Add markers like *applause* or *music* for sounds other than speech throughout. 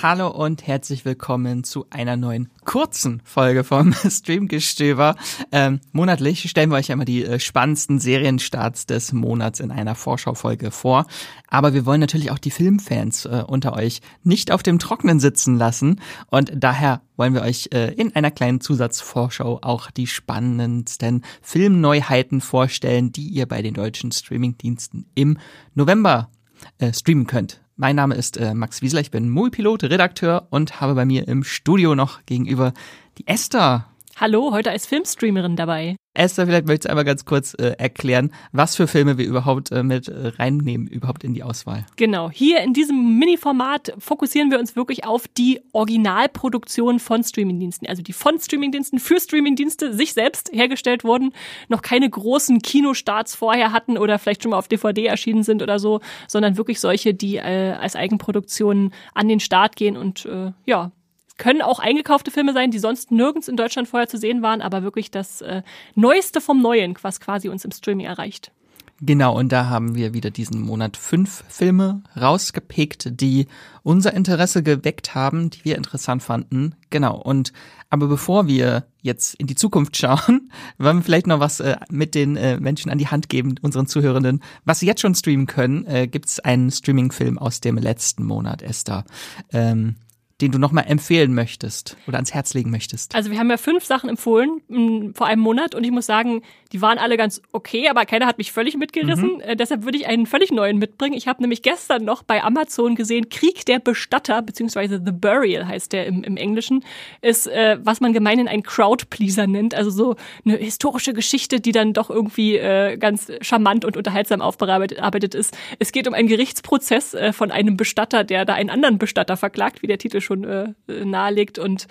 Hallo und herzlich willkommen zu einer neuen kurzen Folge vom *laughs* Streamgestöber. Ähm, monatlich stellen wir euch einmal die äh, spannendsten Serienstarts des Monats in einer Vorschaufolge vor. Aber wir wollen natürlich auch die Filmfans äh, unter euch nicht auf dem Trockenen sitzen lassen. Und daher wollen wir euch äh, in einer kleinen Zusatzvorschau auch die spannendsten Filmneuheiten vorstellen, die ihr bei den deutschen Streamingdiensten im November äh, streamen könnt. Mein Name ist äh, Max Wiesler, ich bin Moviepilot, Redakteur und habe bei mir im Studio noch gegenüber die Esther. Hallo, heute als Filmstreamerin dabei. Esther, vielleicht möchtest du einmal ganz kurz äh, erklären, was für Filme wir überhaupt äh, mit äh, reinnehmen, überhaupt in die Auswahl. Genau, hier in diesem Mini-Format fokussieren wir uns wirklich auf die Originalproduktion von Streamingdiensten, also die von Streamingdiensten für Streamingdienste sich selbst hergestellt wurden, noch keine großen Kinostarts vorher hatten oder vielleicht schon mal auf DVD erschienen sind oder so, sondern wirklich solche, die äh, als Eigenproduktion an den Start gehen und äh, ja, können auch eingekaufte Filme sein, die sonst nirgends in Deutschland vorher zu sehen waren, aber wirklich das äh, Neueste vom Neuen, was quasi uns im Streaming erreicht. Genau, und da haben wir wieder diesen Monat fünf Filme rausgepickt, die unser Interesse geweckt haben, die wir interessant fanden. Genau, und aber bevor wir jetzt in die Zukunft schauen, *laughs* wollen wir vielleicht noch was äh, mit den äh, Menschen an die Hand geben, unseren Zuhörenden. Was sie jetzt schon streamen können, äh, gibt es einen Streaming-Film aus dem letzten Monat, Esther. Ähm, den du nochmal empfehlen möchtest oder ans Herz legen möchtest? Also wir haben ja fünf Sachen empfohlen m, vor einem Monat und ich muss sagen, die waren alle ganz okay, aber keiner hat mich völlig mitgerissen. Mhm. Äh, deshalb würde ich einen völlig neuen mitbringen. Ich habe nämlich gestern noch bei Amazon gesehen, Krieg der Bestatter, beziehungsweise The Burial heißt der im, im Englischen, ist, äh, was man gemeinhin ein Crowdpleaser nennt. Also so eine historische Geschichte, die dann doch irgendwie äh, ganz charmant und unterhaltsam aufbearbeitet ist. Es geht um einen Gerichtsprozess äh, von einem Bestatter, der da einen anderen Bestatter verklagt, wie der Titel schon äh, nahelegt und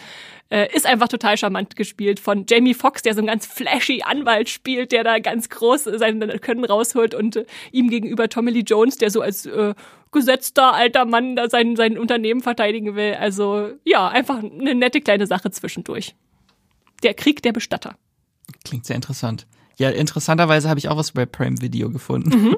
äh, ist einfach total charmant gespielt von Jamie Foxx, der so einen ganz flashy Anwalt spielt, der da ganz groß sein Können rausholt und äh, ihm gegenüber Tommy Lee Jones, der so als äh, gesetzter alter Mann da sein, sein Unternehmen verteidigen will. Also ja, einfach eine nette kleine Sache zwischendurch. Der Krieg der Bestatter. Klingt sehr interessant. Ja, interessanterweise habe ich auch was bei Prime Video gefunden. Mhm.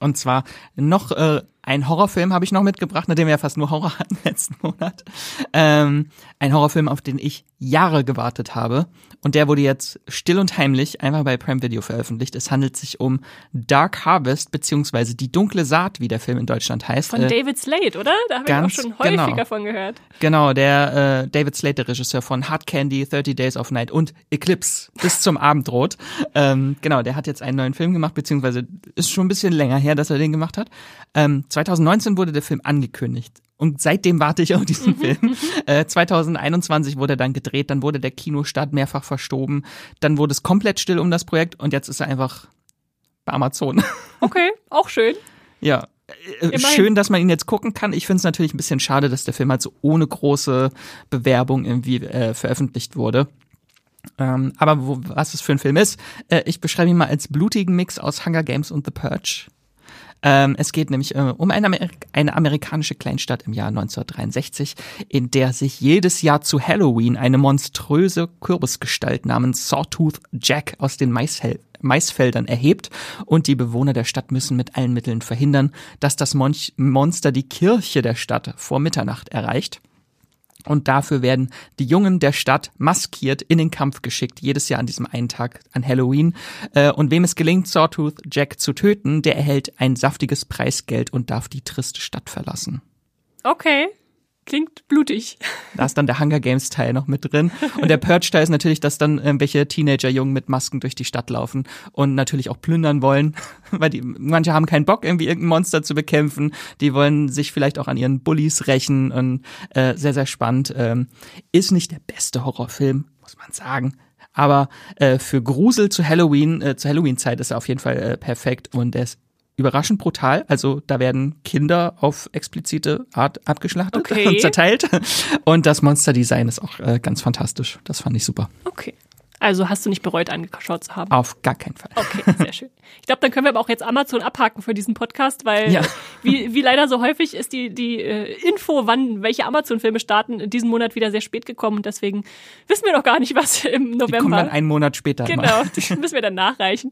Und zwar noch äh, ein Horrorfilm habe ich noch mitgebracht, nachdem wir ja fast nur Horror *laughs* hatten letzten Monat. Ähm, ein Horrorfilm, auf den ich Jahre gewartet habe. Und der wurde jetzt still und heimlich einfach bei Prime Video veröffentlicht. Es handelt sich um Dark Harvest, beziehungsweise Die dunkle Saat, wie der Film in Deutschland heißt. Von äh, David Slade, oder? Da habe ich auch schon häufiger genau. von gehört. Genau, der äh, David Slade, der Regisseur von Hard Candy, 30 Days of Night und Eclipse bis zum Abendrot. Ähm, genau, der hat jetzt einen neuen Film gemacht, beziehungsweise ist schon ein bisschen länger her, dass er den gemacht hat. Ähm, 2019 wurde der Film angekündigt. Und seitdem warte ich auf diesen Film. *laughs* Äh, 2021 wurde er dann gedreht, dann wurde der Kinostart mehrfach verstoben, dann wurde es komplett still um das Projekt und jetzt ist er einfach bei Amazon. *laughs* Okay, auch schön. Ja, äh, schön, dass man ihn jetzt gucken kann. Ich finde es natürlich ein bisschen schade, dass der Film halt so ohne große Bewerbung irgendwie äh, veröffentlicht wurde. Ähm, aber wo, was es für ein Film ist, äh, ich beschreibe ihn mal als blutigen Mix aus Hunger Games und The Purge. Ähm, es geht nämlich äh, um eine, Amer eine amerikanische Kleinstadt im Jahr 1963, in der sich jedes Jahr zu Halloween eine monströse Kürbisgestalt namens Sawtooth Jack aus den Maishel Maisfeldern erhebt und die Bewohner der Stadt müssen mit allen Mitteln verhindern, dass das Mon Monster die Kirche der Stadt vor Mitternacht erreicht. Und dafür werden die Jungen der Stadt maskiert in den Kampf geschickt, jedes Jahr an diesem einen Tag an Halloween. Äh, und wem es gelingt, Sawtooth Jack zu töten, der erhält ein saftiges Preisgeld und darf die triste Stadt verlassen. Okay. Klingt blutig. Da ist dann der Hunger Games Teil noch mit drin. Und der Purge Teil ist natürlich, dass dann irgendwelche Teenager-Jungen mit Masken durch die Stadt laufen und natürlich auch plündern wollen, *laughs* weil die, manche haben keinen Bock, irgendwie irgendein Monster zu bekämpfen. Die wollen sich vielleicht auch an ihren Bullies rächen und äh, sehr, sehr spannend. Ähm, ist nicht der beste Horrorfilm, muss man sagen. Aber äh, für Grusel zu Halloween, äh, zur Halloween-Zeit ist er auf jeden Fall äh, perfekt und er ist überraschend brutal. Also da werden Kinder auf explizite Art abgeschlachtet okay. *laughs* und zerteilt. Und das Monster-Design ist auch äh, ganz fantastisch. Das fand ich super. Okay. Also hast du nicht bereut, angeschaut zu haben? Auf gar keinen Fall. Okay, sehr schön. Ich glaube, dann können wir aber auch jetzt Amazon abhaken für diesen Podcast, weil ja. wie, wie leider so häufig ist die, die äh, Info, wann welche Amazon-Filme starten, in diesem Monat wieder sehr spät gekommen und deswegen wissen wir noch gar nicht, was im November. Die kommen dann einen Monat später. Genau, die müssen wir dann nachreichen.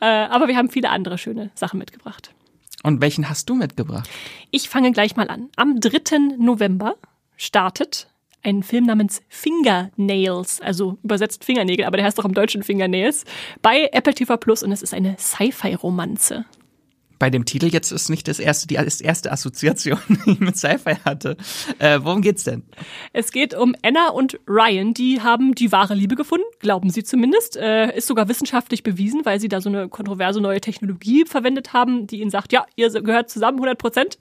Äh, aber wir haben viele andere schöne Sachen mitgebracht. Und welchen hast du mitgebracht? Ich fange gleich mal an. Am 3. November startet ein Film namens Fingernails, also übersetzt Fingernägel, aber der heißt doch im Deutschen Fingernails, bei Apple TV Plus und es ist eine Sci-Fi-Romanze bei dem Titel jetzt ist nicht das erste, die erste Assoziation, *laughs* die ich mit Sci-Fi hatte. Äh, worum geht's denn? Es geht um Anna und Ryan. Die haben die wahre Liebe gefunden, glauben sie zumindest. Äh, ist sogar wissenschaftlich bewiesen, weil sie da so eine kontroverse neue Technologie verwendet haben, die ihnen sagt, ja, ihr gehört zusammen 100 Prozent.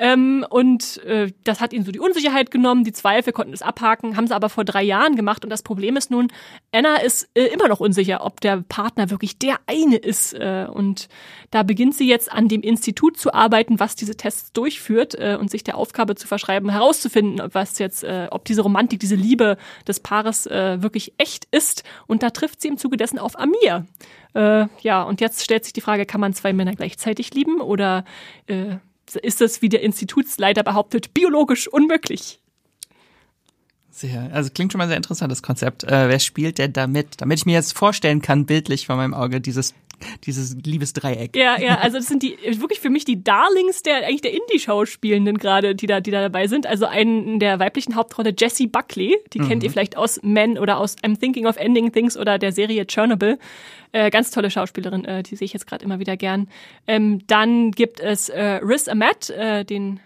Ähm, und äh, das hat ihnen so die Unsicherheit genommen, die Zweifel konnten es abhaken, haben sie aber vor drei Jahren gemacht. Und das Problem ist nun, Anna ist äh, immer noch unsicher, ob der Partner wirklich der eine ist. Äh, und da beginnt sie jetzt an dem Institut zu arbeiten, was diese Tests durchführt äh, und sich der Aufgabe zu verschreiben, herauszufinden, was jetzt, äh, ob diese Romantik, diese Liebe des Paares äh, wirklich echt ist. Und da trifft sie im Zuge dessen auf Amir. Äh, ja, und jetzt stellt sich die Frage, kann man zwei Männer gleichzeitig lieben oder äh, ist das, wie der Institutsleiter behauptet, biologisch unmöglich. Sehr, also klingt schon mal sehr interessantes Konzept. Äh, wer spielt denn damit? Damit ich mir jetzt vorstellen kann, bildlich vor meinem Auge, dieses dieses Liebesdreieck. Ja, ja, *laughs* also das sind die wirklich für mich die Darlings der eigentlich der Indie-Schauspielenden gerade, die da, die da dabei sind. Also einen der weiblichen Hauptrolle Jessie Buckley, die mhm. kennt ihr vielleicht aus Men oder aus I'm Thinking of Ending Things oder der Serie Chernobyl. Äh, ganz tolle Schauspielerin, äh, die sehe ich jetzt gerade immer wieder gern. Ähm, dann gibt es äh, Riz Ahmed, äh, den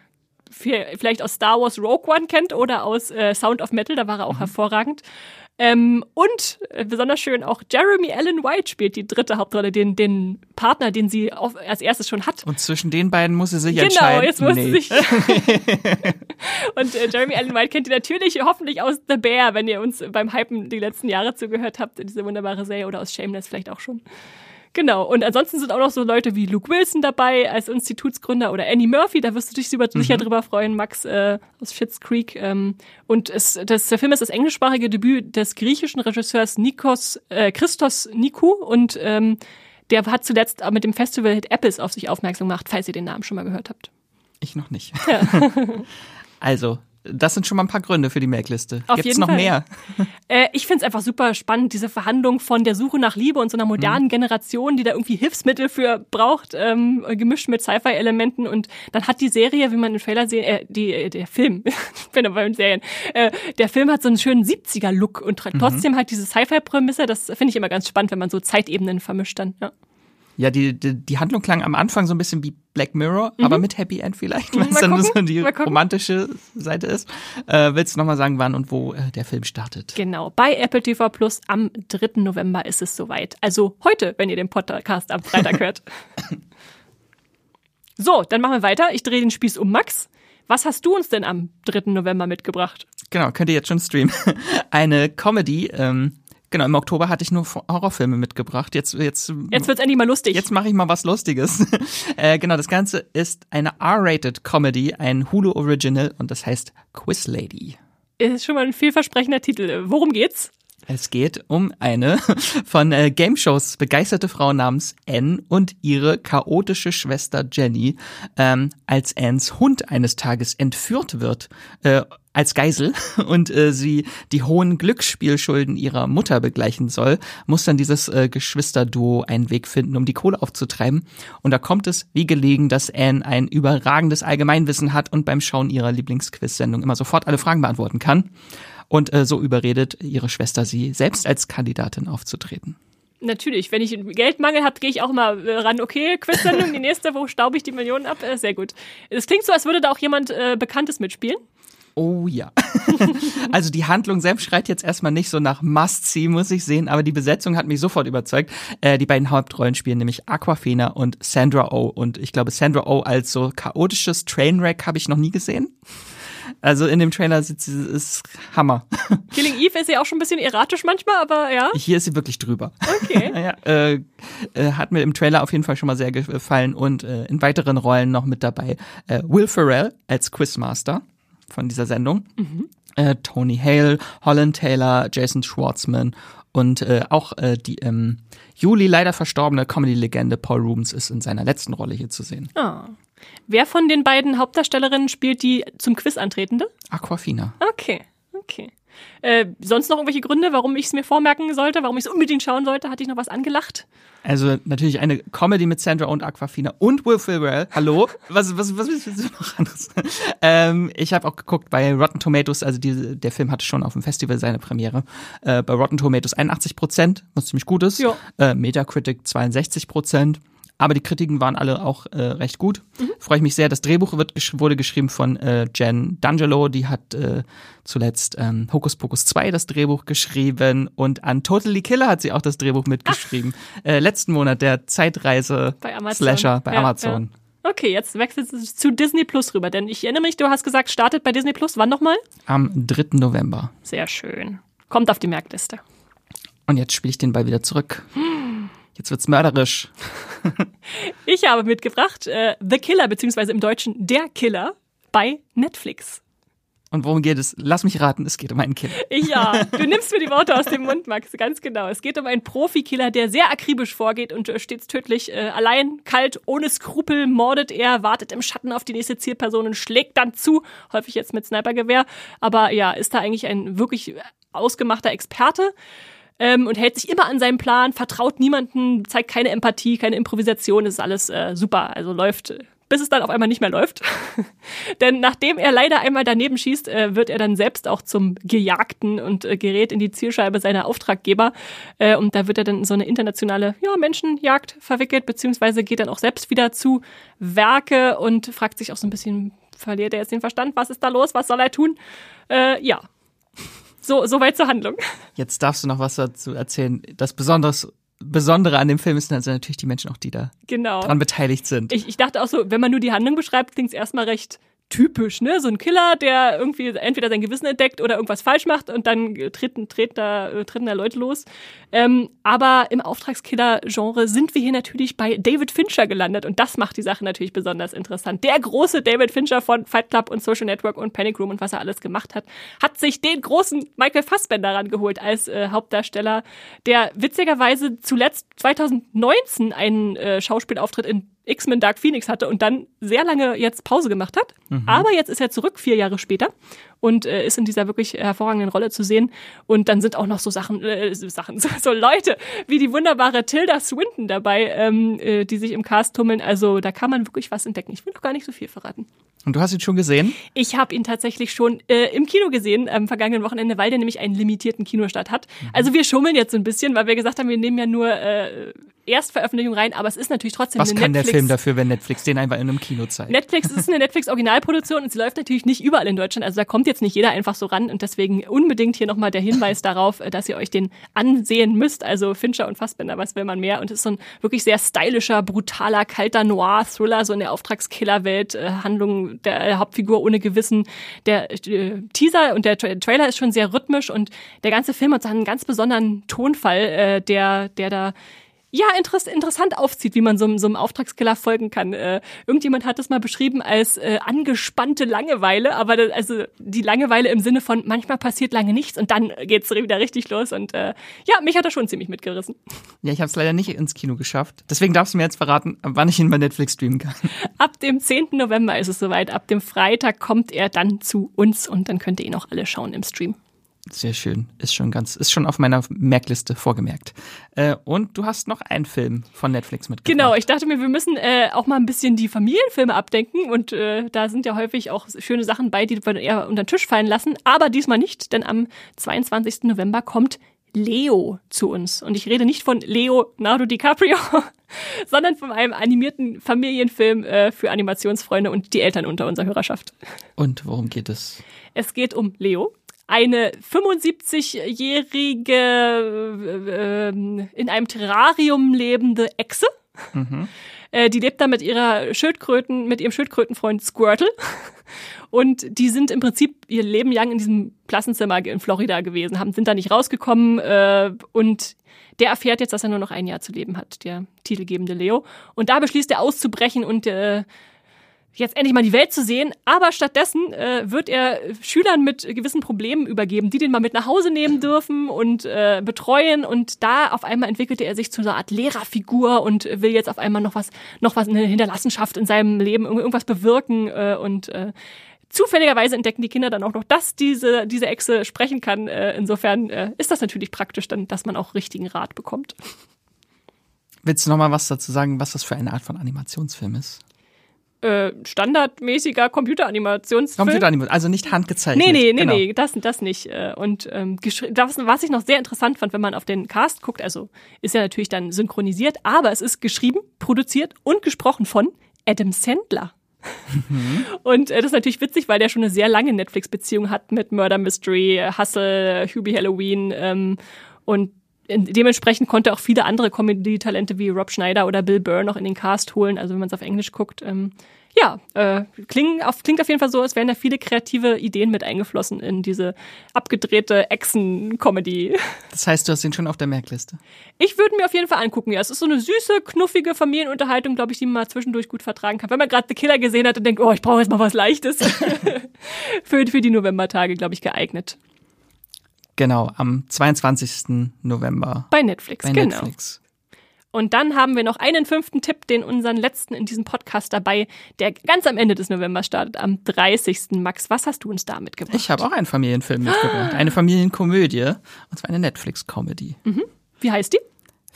vielleicht aus Star Wars Rogue One kennt oder aus äh, Sound of Metal, da war er auch mhm. hervorragend. Ähm, und äh, besonders schön auch Jeremy Allen White spielt die dritte Hauptrolle, den, den Partner, den sie auf, als erstes schon hat. Und zwischen den beiden muss sie sich genau, entscheiden. Genau, jetzt muss nee. sie sich. *laughs* und äh, Jeremy Allen White kennt ihr natürlich hoffentlich aus The Bear, wenn ihr uns beim Hypen die letzten Jahre zugehört habt, diese wunderbare Serie oder aus Shameless vielleicht auch schon. Genau. Und ansonsten sind auch noch so Leute wie Luke Wilson dabei als Institutsgründer oder Annie Murphy. Da wirst du dich mhm. sicher drüber freuen, Max äh, aus Schitt's Creek. Ähm, und es, das, der Film ist das englischsprachige Debüt des griechischen Regisseurs Nikos äh, Christos Nikou und ähm, der hat zuletzt mit dem Festival Hit Apples auf sich aufmerksam gemacht, falls ihr den Namen schon mal gehört habt. Ich noch nicht. Ja. *laughs* also, das sind schon mal ein paar Gründe für die Make-Liste. Gibt es noch Fall. mehr? *laughs* Äh, ich finde es einfach super spannend, diese Verhandlung von der Suche nach Liebe und so einer modernen mhm. Generation, die da irgendwie Hilfsmittel für braucht, ähm, gemischt mit Sci-Fi-Elementen. Und dann hat die Serie, wie man im Trailer sehen, äh, die, äh, der Film, *laughs* ich bin aber in Serien, äh, der Film hat so einen schönen 70er-Look und mhm. trotzdem mhm. halt diese Sci-Fi-Prämisse. Das finde ich immer ganz spannend, wenn man so Zeitebenen vermischt dann. Ja. Ja, die, die, die Handlung klang am Anfang so ein bisschen wie Black Mirror, mhm. aber mit Happy End vielleicht, wenn es dann so die romantische Seite ist. Äh, willst du nochmal sagen, wann und wo äh, der Film startet? Genau, bei Apple TV Plus am 3. November ist es soweit. Also heute, wenn ihr den Podcast am Freitag hört. *laughs* So, dann machen wir weiter. Ich drehe den Spieß um Max. Was hast du uns denn am 3. November mitgebracht? Genau, könnt ihr jetzt schon streamen. *laughs* Eine Comedy, ähm, Genau, im Oktober hatte ich nur Horrorfilme mitgebracht. Jetzt, jetzt, jetzt wird's endlich mal lustig. Jetzt mache ich mal was Lustiges. *laughs* äh, genau, das Ganze ist eine R-rated Comedy, ein Hulu Original und das heißt Quiz Lady. Ist schon mal ein vielversprechender Titel. Worum geht's? Es geht um eine *laughs* von äh, Game Shows begeisterte Frau namens Anne und ihre chaotische Schwester Jenny, ähm, als Annes Hund eines Tages entführt wird. Äh, als Geisel *laughs* und äh, sie die hohen Glücksspielschulden ihrer Mutter begleichen soll, muss dann dieses äh, Geschwisterduo einen Weg finden, um die Kohle aufzutreiben. Und da kommt es wie gelegen, dass Anne ein überragendes Allgemeinwissen hat und beim Schauen ihrer Lieblingsquiz-Sendung immer sofort alle Fragen beantworten kann. Und äh, so überredet ihre Schwester sie, selbst als Kandidatin aufzutreten. Natürlich, wenn ich Geldmangel habe, gehe ich auch mal äh, ran, okay, Quiz-Sendung, die nächste, wo staube ich die Millionen ab? Äh, sehr gut. Es klingt so, als würde da auch jemand äh, Bekanntes mitspielen. Oh ja. *laughs* also die Handlung selbst schreit jetzt erstmal nicht so nach Must-See, muss ich sehen, aber die Besetzung hat mich sofort überzeugt. Äh, die beiden Hauptrollen spielen nämlich Aquafina und Sandra Oh. Und ich glaube, Sandra Oh als so chaotisches Trainwreck habe ich noch nie gesehen. Also in dem Trailer sitzt sie, ist Hammer. *laughs* Killing Eve ist ja auch schon ein bisschen erratisch manchmal, aber ja. Hier ist sie wirklich drüber. Okay. *laughs* ja, äh, äh, hat mir im Trailer auf jeden Fall schon mal sehr gefallen und äh, in weiteren Rollen noch mit dabei äh, Will Ferrell als Quizmaster von dieser Sendung. Mhm. Äh, Tony Hale, Holland Taylor, Jason Schwartzman und äh, auch äh, die im ähm, Juli leider verstorbene Comedy-Legende Paul Rubens ist in seiner letzten Rolle hier zu sehen. Oh. Wer von den beiden Hauptdarstellerinnen spielt die zum Quiz antretende? Aquafina. Okay, okay. Äh, sonst noch irgendwelche Gründe, warum ich es mir vormerken sollte, warum ich es unbedingt schauen sollte? Hatte ich noch was angelacht? Also natürlich eine Comedy mit Sandra und Aquafina und Will Ferrell. Hallo? Was, was, was willst du noch anderes? ähm, ich habe auch geguckt bei Rotten Tomatoes, also die, der Film hatte schon auf dem Festival seine Premiere. Äh, bei Rotten Tomatoes 81 Prozent, was ziemlich gut ist. Ja. Äh, Metacritic 62 Prozent. Aber die Kritiken waren alle auch äh, recht gut. Mhm. Freue ich mich sehr. Das Drehbuch wird, wurde geschrieben von äh, Jen D'Angelo. Die hat äh, zuletzt ähm, Hocus Pocus 2 das Drehbuch geschrieben. Und an Totally Killer hat sie auch das Drehbuch mitgeschrieben. Äh, letzten Monat, der Zeitreise-Slasher bei Amazon. Bei Amazon. Ja. Okay, jetzt wechselt es zu Disney Plus rüber. Denn ich erinnere mich, du hast gesagt, startet bei Disney Plus. Wann nochmal? Am 3. November. Sehr schön. Kommt auf die Merkliste. Und jetzt spiele ich den Ball wieder zurück. Hm. Jetzt wird's mörderisch. *laughs* ich habe mitgebracht äh, The Killer, beziehungsweise im Deutschen Der Killer bei Netflix. Und worum geht es? Lass mich raten, es geht um einen Killer. Ja, *laughs* du nimmst mir die Worte aus dem Mund, Max, ganz genau. Es geht um einen Profikiller, der sehr akribisch vorgeht und äh, stets tödlich. Äh, allein, kalt, ohne Skrupel mordet er, wartet im Schatten auf die nächste Zielperson und schlägt dann zu, häufig jetzt mit Snipergewehr. Aber ja, ist da eigentlich ein wirklich ausgemachter Experte ähm, und hält sich immer an seinen Plan, vertraut niemanden, zeigt keine Empathie, keine Improvisation, ist alles äh, super. Also läuft, bis es dann auf einmal nicht mehr läuft. *laughs* Denn nachdem er leider einmal daneben schießt, äh, wird er dann selbst auch zum Gejagten und äh, gerät in die Zielscheibe seiner Auftraggeber. Äh, und da wird er dann in so eine internationale ja, Menschenjagd verwickelt, beziehungsweise geht dann auch selbst wieder zu Werke und fragt sich auch so ein bisschen, verliert er jetzt den Verstand? Was ist da los? Was soll er tun? Ja, so, so weit zur Handlung. Jetzt darfst du noch was dazu erzählen. Das Besonderes, Besondere an dem Film ist also natürlich die Menschen auch, die da genau. dran beteiligt sind. Ich, ich dachte auch so, wenn man nur die Handlung beschreibt, klingt es erstmal recht typisch, ne? So ein Killer, der irgendwie entweder sein Gewissen entdeckt oder irgendwas falsch macht und dann treten, treten, da, äh, treten da Leute los. Ähm, aber im Auftragskiller-Genre sind wir hier natürlich bei David Fincher gelandet und das macht die Sache natürlich besonders interessant. Der große David Fincher von Fight Club und Social Network und Panic Room und was er alles gemacht hat, hat sich den großen Michael Fassbender rangeholt als äh, Hauptdarsteller, der witzigerweise zuletzt 2019 einen äh, Schauspielauftritt in X-Men Dark Phoenix hatte und dann sehr lange jetzt Pause gemacht hat. Mhm. Aber jetzt ist er zurück, vier Jahre später, und äh, ist in dieser wirklich hervorragenden Rolle zu sehen. Und dann sind auch noch so Sachen, äh, Sachen, *laughs* so, so Leute wie die wunderbare Tilda Swinton dabei, ähm, äh, die sich im Cast tummeln. Also da kann man wirklich was entdecken. Ich will noch gar nicht so viel verraten. Und du hast ihn schon gesehen? Ich habe ihn tatsächlich schon äh, im Kino gesehen am vergangenen Wochenende, weil der nämlich einen limitierten Kinostart hat. Mhm. Also wir schummeln jetzt so ein bisschen, weil wir gesagt haben, wir nehmen ja nur äh, Erstveröffentlichung rein, aber es ist natürlich trotzdem Was eine kann Netflix der Film dafür, wenn Netflix den einfach in einem Kino zeigt? Netflix ist eine Netflix-Originalproduktion und sie läuft natürlich nicht überall in Deutschland. Also da kommt jetzt nicht jeder einfach so ran und deswegen unbedingt hier nochmal der Hinweis darauf, dass ihr euch den ansehen müsst. Also Fincher und Fassbender, was will man mehr? Und es ist so ein wirklich sehr stylischer, brutaler, kalter Noir-Thriller, so in der Auftragskiller-Welt, äh, Handlung der Hauptfigur ohne Gewissen. Der äh, Teaser und der Tra Trailer ist schon sehr rhythmisch und der ganze Film hat so einen ganz besonderen Tonfall, äh, der, der da ja, interess interessant aufzieht, wie man so, so einem Auftragskiller folgen kann. Äh, irgendjemand hat das mal beschrieben als äh, angespannte Langeweile, aber das, also die Langeweile im Sinne von manchmal passiert lange nichts und dann geht's wieder richtig los und äh, ja, mich hat er schon ziemlich mitgerissen. Ja, ich habe es leider nicht ins Kino geschafft. Deswegen darfst du mir jetzt verraten, wann ich ihn bei Netflix streamen kann. Ab dem 10. November ist es soweit. Ab dem Freitag kommt er dann zu uns und dann könnt ihr ihn auch alle schauen im Stream. Sehr schön. Ist schon ganz, ist schon auf meiner Merkliste vorgemerkt. Äh, und du hast noch einen Film von Netflix mitgebracht. Genau, ich dachte mir, wir müssen äh, auch mal ein bisschen die Familienfilme abdenken und äh, da sind ja häufig auch schöne Sachen bei, die wir eher unter den Tisch fallen lassen. Aber diesmal nicht, denn am 22. November kommt Leo zu uns. Und ich rede nicht von Leonardo DiCaprio, *laughs* sondern von einem animierten Familienfilm äh, für Animationsfreunde und die Eltern unter unserer Hörerschaft. Und worum geht es? Es geht um Leo, eine 75-jährige äh, in einem Terrarium lebende Echse. Mhm. Äh, die lebt da mit ihrer Schildkröten, mit ihrem Schildkrötenfreund Squirtle. Und die sind im Prinzip ihr Leben lang in diesem Klassenzimmer in Florida gewesen, haben, sind da nicht rausgekommen äh, und der erfährt jetzt, dass er nur noch ein Jahr zu leben hat, der titelgebende Leo. Und da beschließt er auszubrechen und äh, jetzt endlich mal die Welt zu sehen, aber stattdessen äh, wird er Schülern mit gewissen Problemen übergeben, die den mal mit nach Hause nehmen dürfen und äh, betreuen und da auf einmal entwickelte er sich zu einer Art Lehrerfigur und will jetzt auf einmal noch was noch was eine Hinterlassenschaft in seinem Leben irgendwas bewirken äh, und äh, Zufälligerweise entdecken die Kinder dann auch noch, dass diese, diese Echse sprechen kann. Äh, insofern äh, ist das natürlich praktisch dann, dass man auch richtigen Rat bekommt. Willst du noch mal was dazu sagen, was das für eine Art von Animationsfilm ist? Äh, standardmäßiger Computeranimationsfilm. Computeranimation, also nicht handgezeichnet. Nee, nee, nee, genau. nee, das, das nicht. Äh, und ähm, das, was ich noch sehr interessant fand, wenn man auf den Cast guckt, also ist ja natürlich dann synchronisiert, aber es ist geschrieben, produziert und gesprochen von Adam Sandler. Mhm. *laughs* Und äh, das ist natürlich witzig, weil der schon eine sehr lange Netflix-Beziehung hat mit Murder Mystery, Hustle, Hubie Halloween ähm, und dementsprechend konnte auch viele andere Comedy-Talente wie Rob Schneider oder Bill Burr noch in den Cast holen, also wenn man es auf Englisch guckt. Ähm, ja, äh, klingt, auf, klingt auf jeden Fall so, als wären da viele kreative Ideen mit eingeflossen in diese abgedrehte Echsen-Comedy. Das heißt, du hast ihn schon auf der Merkliste? Ich würde mir auf jeden Fall angucken, ja. Es ist so eine süße, knuffige Familienunterhaltung, glaube ich, die man mal zwischendurch gut vertragen kann. Wenn man gerade The Killer gesehen hat und denkt, oh, ich brauche jetzt mal was Leichtes. *laughs* für, für die Novembertage, glaube ich, geeignet. Genau, am 22. November. Bei Netflix, bei genau. Netflix. Und dann haben wir noch einen fünften Tipp, den unseren letzten in diesem Podcast dabei, der ganz am Ende des Novembers startet, am 30. Max, was hast du uns da mitgebracht? Ich habe auch einen Familienfilm mitgebracht, eine Familienkomödie, und zwar eine Netflix-Comedy. Mhm. Wie heißt die?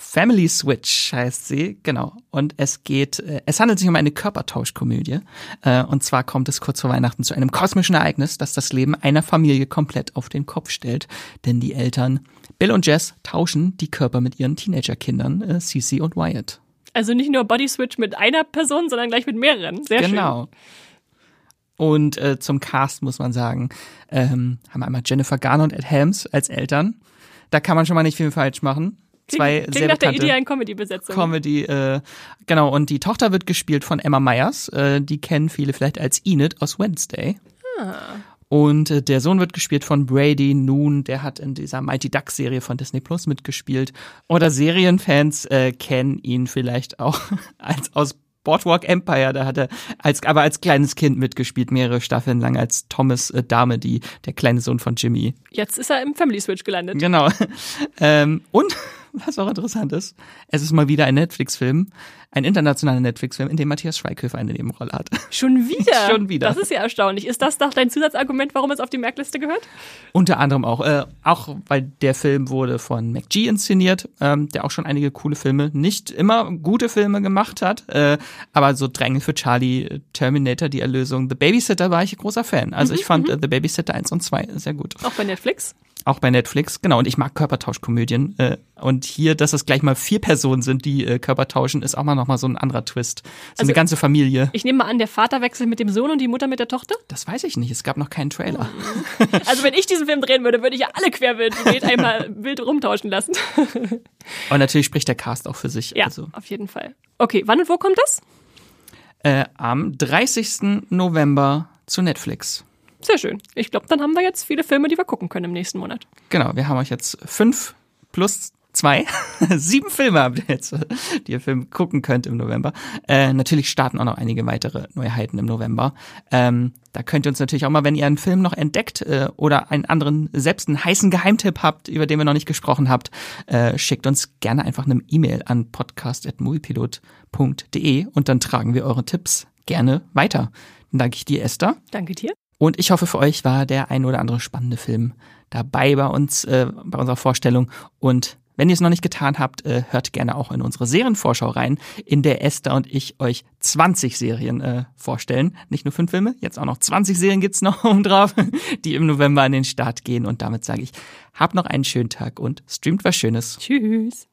Family Switch heißt sie, genau. Und es geht, äh, es handelt sich um eine Körpertauschkomödie. Äh, und zwar kommt es kurz vor Weihnachten zu einem kosmischen Ereignis, das das Leben einer Familie komplett auf den Kopf stellt. Denn die Eltern Bill und Jess tauschen die Körper mit ihren Teenagerkindern, äh, Cece und Wyatt. Also nicht nur Body Switch mit einer Person, sondern gleich mit mehreren. Sehr genau. schön. Genau. Und äh, zum Cast muss man sagen, ähm, haben wir einmal Jennifer Garner und Ed Helms als Eltern. Da kann man schon mal nicht viel falsch machen. Zwei klingt, sehr nach der idealen Comedy-Besetzung. Comedy, äh, genau. Und die Tochter wird gespielt von Emma Myers. Äh, die kennen viele vielleicht als Enid aus Wednesday. Ah. Und äh, der Sohn wird gespielt von Brady Noon, der hat in dieser Mighty Duck Serie von Disney Plus mitgespielt. Oder Serienfans äh, kennen ihn vielleicht auch *laughs* als aus Boardwalk Empire, da hat er als, aber als kleines Kind mitgespielt, mehrere Staffeln lang als Thomas äh, Darmody, der kleine Sohn von Jimmy. Jetzt ist er im Family Switch gelandet. Genau. *laughs* Ähm, und *laughs* was auch interessant ist, es ist mal wieder ein Netflix-Film, ein internationaler Netflix-Film, in dem Matthias Schweighöfer eine Nebenrolle hat. Schon wieder? *laughs* Schon wieder. Das ist ja erstaunlich. Ist das doch dein Zusatzargument, warum es auf die Merkliste gehört? Unter anderem auch. Äh, auch weil der Film wurde von McG inszeniert, ähm, der auch schon einige coole Filme, nicht immer gute Filme gemacht hat, äh, aber so Drängel für Charlie, Terminator, die Erlösung, The Babysitter war ich großer Fan. Also mhm, ich fand äh, The Babysitter 1 und 2 sehr gut. Auch bei Netflix? Auch bei Netflix, genau. Und ich mag Körpertauschkomödien. Äh, und hier, dass es gleich mal vier Personen sind, die äh, Körper tauschen, ist auch mal nochmal so ein anderer Twist. So also, eine ganze Familie. Ich nehme mal an, der Vater wechselt mit dem Sohn und die Mutter mit der Tochter? Das weiß ich nicht. Es gab noch keinen Trailer. *laughs* Also wenn ich diesen Film drehen würde, würde ich ja alle querwild einmal *laughs* wild rumtauschen lassen. *laughs* Und natürlich spricht der Cast auch für sich. Ja, also. auf jeden Fall. Okay, wann und wo kommt das? Äh, am 30. November zu Netflix. Sehr schön. Ich glaube, dann haben wir jetzt viele Filme, die wir gucken können im nächsten Monat. Genau, wir haben euch jetzt fünf plus zwei, *laughs* sieben Filme habt ihr jetzt, die ihr Film gucken könnt im November. Äh, natürlich starten auch noch einige weitere Neuheiten im November. Ähm, da könnt ihr uns natürlich auch mal, wenn ihr einen Film noch entdeckt äh, oder einen anderen, selbst einen heißen Geheimtipp habt, über den wir noch nicht gesprochen habt, äh, schickt uns gerne einfach eine E-Mail an podcast.moviepilot.de und dann tragen wir eure Tipps gerne weiter. Dann danke ich dir, Esther. Danke dir. Und ich hoffe, für euch war der ein oder andere spannende Film dabei bei uns, äh, bei unserer Vorstellung. Und wenn ihr es noch nicht getan habt, äh, hört gerne auch in unsere Serienvorschau rein, in der Esther und ich euch 20 Serien äh, vorstellen. Nicht nur fünf Filme, jetzt auch noch 20 Serien gibt's noch *laughs* um drauf, die im November an den Start gehen. Und damit sage ich, habt noch einen schönen Tag und streamt was Schönes. Tschüss.